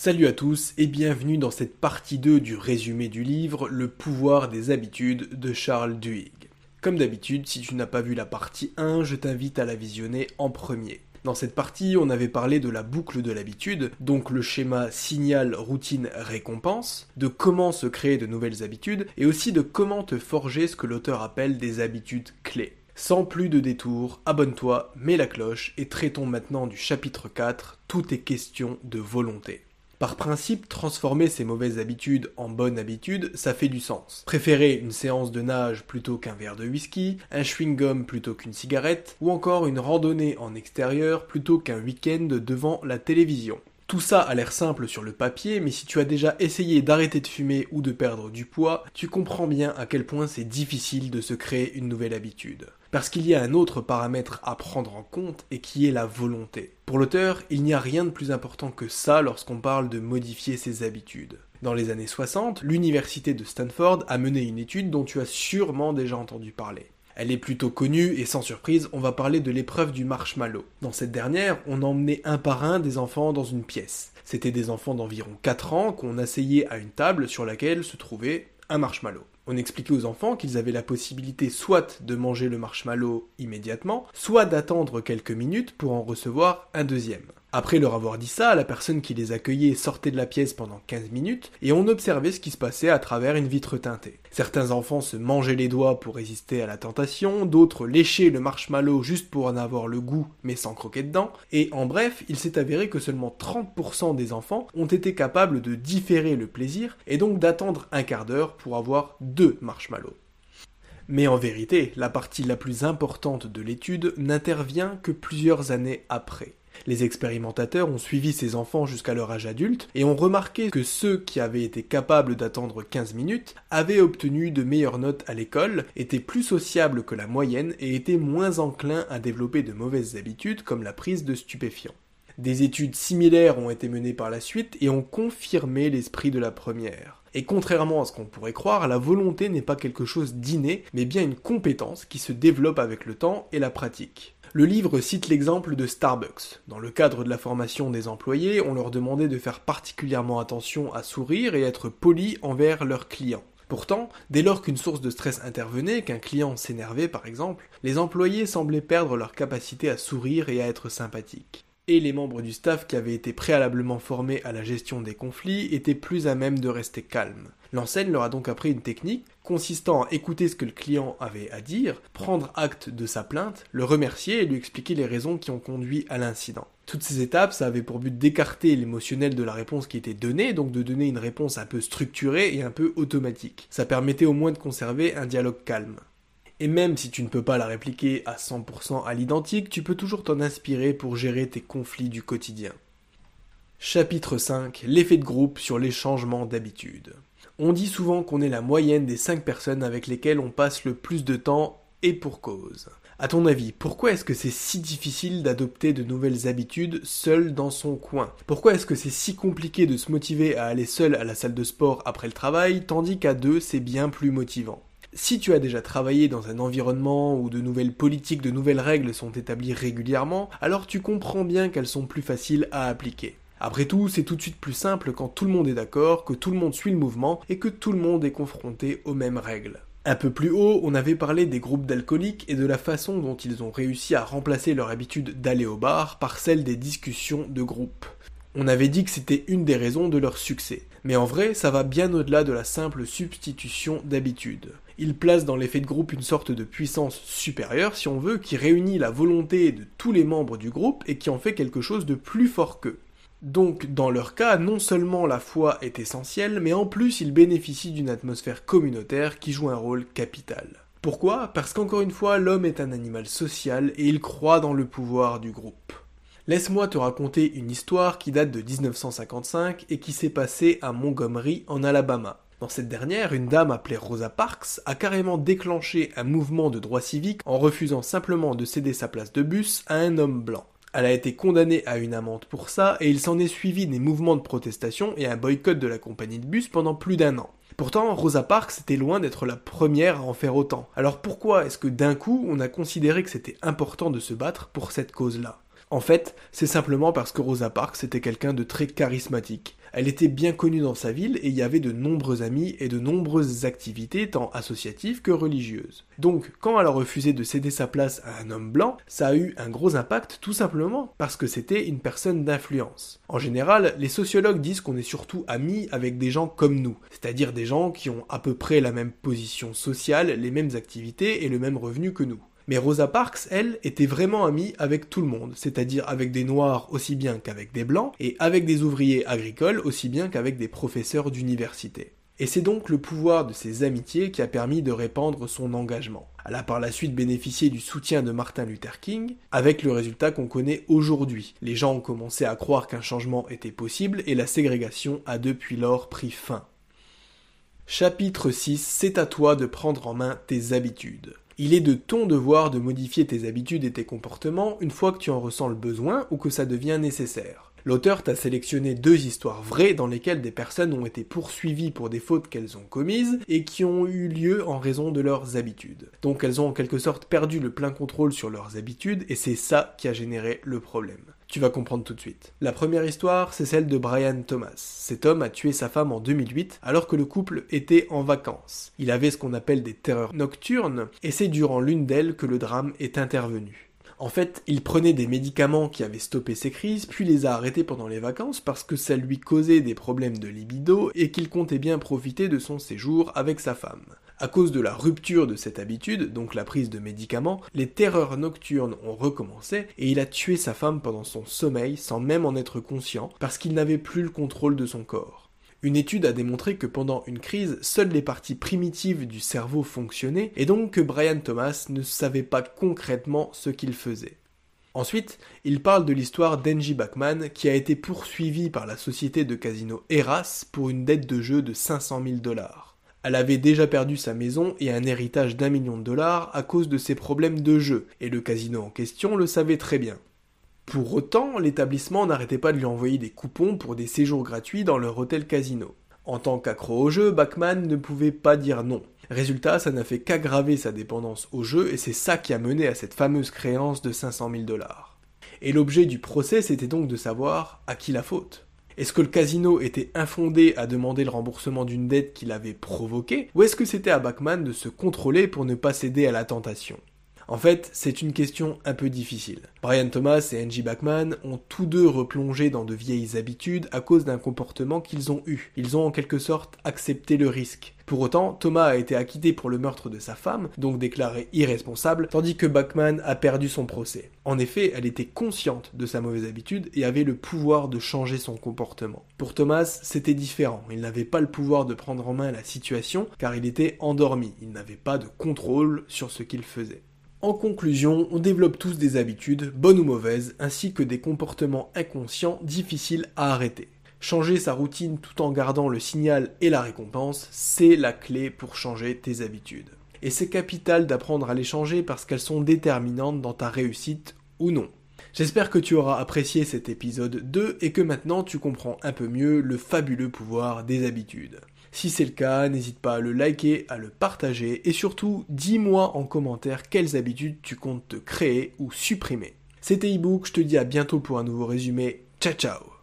Salut à tous et bienvenue dans cette partie 2 du résumé du livre Le pouvoir des habitudes de Charles Duhigg. Comme d'habitude, si tu n'as pas vu la partie 1, je t'invite à la visionner en premier. Dans cette partie, on avait parlé de la boucle de l'habitude, donc le schéma signal, routine, récompense, de comment se créer de nouvelles habitudes, et aussi de comment te forger ce que l'auteur appelle des habitudes clés. Sans plus de détours, abonne-toi, mets la cloche et traitons maintenant du chapitre 4, tout est question de volonté. Par principe, transformer ses mauvaises habitudes en bonnes habitudes, ça fait du sens. Préférer une séance de nage plutôt qu'un verre de whisky, un chewing-gum plutôt qu'une cigarette, ou encore une randonnée en extérieur plutôt qu'un week-end devant la télévision. Tout ça a l'air simple sur le papier, mais si tu as déjà essayé d'arrêter de fumer ou de perdre du poids, tu comprends bien à quel point c'est difficile de se créer une nouvelle habitude. Parce qu'il y a un autre paramètre à prendre en compte et qui est la volonté. Pour l'auteur, il n'y a rien de plus important que ça lorsqu'on parle de modifier ses habitudes. Dans les années 60, l'université de Stanford a mené une étude dont tu as sûrement déjà entendu parler. Elle est plutôt connue et sans surprise, on va parler de l'épreuve du marshmallow. Dans cette dernière, on emmenait un par un des enfants dans une pièce. C'était des enfants d'environ 4 ans qu'on asseyait à une table sur laquelle se trouvait un marshmallow. On expliquait aux enfants qu'ils avaient la possibilité soit de manger le marshmallow immédiatement, soit d'attendre quelques minutes pour en recevoir un deuxième. Après leur avoir dit ça, la personne qui les accueillait sortait de la pièce pendant 15 minutes et on observait ce qui se passait à travers une vitre teintée. Certains enfants se mangeaient les doigts pour résister à la tentation, d'autres léchaient le marshmallow juste pour en avoir le goût mais sans croquer dedans, et en bref, il s'est avéré que seulement 30% des enfants ont été capables de différer le plaisir et donc d'attendre un quart d'heure pour avoir deux marshmallows. Mais en vérité, la partie la plus importante de l'étude n'intervient que plusieurs années après. Les expérimentateurs ont suivi ces enfants jusqu'à leur âge adulte et ont remarqué que ceux qui avaient été capables d'attendre 15 minutes avaient obtenu de meilleures notes à l'école, étaient plus sociables que la moyenne et étaient moins enclins à développer de mauvaises habitudes comme la prise de stupéfiants. Des études similaires ont été menées par la suite et ont confirmé l'esprit de la première. Et contrairement à ce qu'on pourrait croire, la volonté n'est pas quelque chose d'inné, mais bien une compétence qui se développe avec le temps et la pratique. Le livre cite l'exemple de Starbucks. Dans le cadre de la formation des employés, on leur demandait de faire particulièrement attention à sourire et être poli envers leurs clients. Pourtant, dès lors qu'une source de stress intervenait, qu'un client s'énervait par exemple, les employés semblaient perdre leur capacité à sourire et à être sympathiques et les membres du staff qui avaient été préalablement formés à la gestion des conflits étaient plus à même de rester calmes. L'enseigne leur a donc appris une technique consistant à écouter ce que le client avait à dire, prendre acte de sa plainte, le remercier et lui expliquer les raisons qui ont conduit à l'incident. Toutes ces étapes, ça avait pour but d'écarter l'émotionnel de la réponse qui était donnée, donc de donner une réponse un peu structurée et un peu automatique. Ça permettait au moins de conserver un dialogue calme. Et même si tu ne peux pas la répliquer à 100% à l'identique, tu peux toujours t'en inspirer pour gérer tes conflits du quotidien. Chapitre 5 L'effet de groupe sur les changements d'habitude. On dit souvent qu'on est la moyenne des 5 personnes avec lesquelles on passe le plus de temps et pour cause. À ton avis, pourquoi est-ce que c'est si difficile d'adopter de nouvelles habitudes seul dans son coin? Pourquoi est-ce que c'est si compliqué de se motiver à aller seul à la salle de sport après le travail, tandis qu'à deux c'est bien plus motivant? Si tu as déjà travaillé dans un environnement où de nouvelles politiques, de nouvelles règles sont établies régulièrement, alors tu comprends bien qu'elles sont plus faciles à appliquer. Après tout, c'est tout de suite plus simple quand tout le monde est d'accord, que tout le monde suit le mouvement et que tout le monde est confronté aux mêmes règles. Un peu plus haut, on avait parlé des groupes d'alcooliques et de la façon dont ils ont réussi à remplacer leur habitude d'aller au bar par celle des discussions de groupe. On avait dit que c'était une des raisons de leur succès. Mais en vrai, ça va bien au-delà de la simple substitution d'habitude il place dans l'effet de groupe une sorte de puissance supérieure, si on veut, qui réunit la volonté de tous les membres du groupe et qui en fait quelque chose de plus fort qu'eux. Donc, dans leur cas, non seulement la foi est essentielle, mais en plus ils bénéficient d'une atmosphère communautaire qui joue un rôle capital. Pourquoi? Parce qu'encore une fois, l'homme est un animal social et il croit dans le pouvoir du groupe. Laisse-moi te raconter une histoire qui date de 1955 et qui s'est passée à Montgomery en Alabama. Dans cette dernière, une dame appelée Rosa Parks a carrément déclenché un mouvement de droit civique en refusant simplement de céder sa place de bus à un homme blanc. Elle a été condamnée à une amende pour ça et il s'en est suivi des mouvements de protestation et un boycott de la compagnie de bus pendant plus d'un an. Pourtant, Rosa Parks était loin d'être la première à en faire autant. Alors pourquoi est-ce que d'un coup on a considéré que c'était important de se battre pour cette cause-là? En fait, c'est simplement parce que Rosa Parks était quelqu'un de très charismatique. Elle était bien connue dans sa ville et y avait de nombreux amis et de nombreuses activités tant associatives que religieuses. Donc quand elle a refusé de céder sa place à un homme blanc, ça a eu un gros impact tout simplement parce que c'était une personne d'influence. En général, les sociologues disent qu'on est surtout amis avec des gens comme nous, c'est-à-dire des gens qui ont à peu près la même position sociale, les mêmes activités et le même revenu que nous. Mais Rosa Parks, elle, était vraiment amie avec tout le monde, c'est-à-dire avec des noirs aussi bien qu'avec des blancs, et avec des ouvriers agricoles aussi bien qu'avec des professeurs d'université. Et c'est donc le pouvoir de ces amitiés qui a permis de répandre son engagement. Elle a par la suite bénéficié du soutien de Martin Luther King, avec le résultat qu'on connaît aujourd'hui. Les gens ont commencé à croire qu'un changement était possible et la ségrégation a depuis lors pris fin. Chapitre 6 C'est à toi de prendre en main tes habitudes. Il est de ton devoir de modifier tes habitudes et tes comportements une fois que tu en ressens le besoin ou que ça devient nécessaire. L'auteur t'a sélectionné deux histoires vraies dans lesquelles des personnes ont été poursuivies pour des fautes qu'elles ont commises et qui ont eu lieu en raison de leurs habitudes. Donc elles ont en quelque sorte perdu le plein contrôle sur leurs habitudes et c'est ça qui a généré le problème. Tu vas comprendre tout de suite. La première histoire, c'est celle de Brian Thomas. Cet homme a tué sa femme en 2008 alors que le couple était en vacances. Il avait ce qu'on appelle des terreurs nocturnes et c'est durant l'une d'elles que le drame est intervenu. En fait, il prenait des médicaments qui avaient stoppé ses crises, puis les a arrêtés pendant les vacances parce que ça lui causait des problèmes de libido et qu'il comptait bien profiter de son séjour avec sa femme. À cause de la rupture de cette habitude, donc la prise de médicaments, les terreurs nocturnes ont recommencé et il a tué sa femme pendant son sommeil sans même en être conscient parce qu'il n'avait plus le contrôle de son corps. Une étude a démontré que pendant une crise, seules les parties primitives du cerveau fonctionnaient et donc que Brian Thomas ne savait pas concrètement ce qu'il faisait. Ensuite, il parle de l'histoire d'Engie Bachman qui a été poursuivi par la société de casino Eras pour une dette de jeu de 500 000 dollars. Elle avait déjà perdu sa maison et un héritage d'un million de dollars à cause de ses problèmes de jeu, et le casino en question le savait très bien. Pour autant, l'établissement n'arrêtait pas de lui envoyer des coupons pour des séjours gratuits dans leur hôtel casino. En tant qu'accro au jeu, Bachman ne pouvait pas dire non. Résultat, ça n'a fait qu'aggraver sa dépendance au jeu et c'est ça qui a mené à cette fameuse créance de 500 000 dollars. Et l'objet du procès, c'était donc de savoir à qui la faute. Est-ce que le casino était infondé à demander le remboursement d'une dette qu'il avait provoquée, ou est-ce que c'était à Bachman de se contrôler pour ne pas céder à la tentation? En fait, c'est une question un peu difficile. Brian Thomas et Angie Bachman ont tous deux replongé dans de vieilles habitudes à cause d'un comportement qu'ils ont eu. Ils ont en quelque sorte accepté le risque. Pour autant, Thomas a été acquitté pour le meurtre de sa femme, donc déclaré irresponsable, tandis que Bachman a perdu son procès. En effet, elle était consciente de sa mauvaise habitude et avait le pouvoir de changer son comportement. Pour Thomas, c'était différent. Il n'avait pas le pouvoir de prendre en main la situation car il était endormi. Il n'avait pas de contrôle sur ce qu'il faisait. En conclusion, on développe tous des habitudes, bonnes ou mauvaises, ainsi que des comportements inconscients difficiles à arrêter. Changer sa routine tout en gardant le signal et la récompense, c'est la clé pour changer tes habitudes. Et c'est capital d'apprendre à les changer parce qu'elles sont déterminantes dans ta réussite ou non. J'espère que tu auras apprécié cet épisode 2 et que maintenant tu comprends un peu mieux le fabuleux pouvoir des habitudes. Si c'est le cas, n'hésite pas à le liker, à le partager et surtout dis-moi en commentaire quelles habitudes tu comptes te créer ou supprimer. C'était ebook, je te dis à bientôt pour un nouveau résumé. Ciao ciao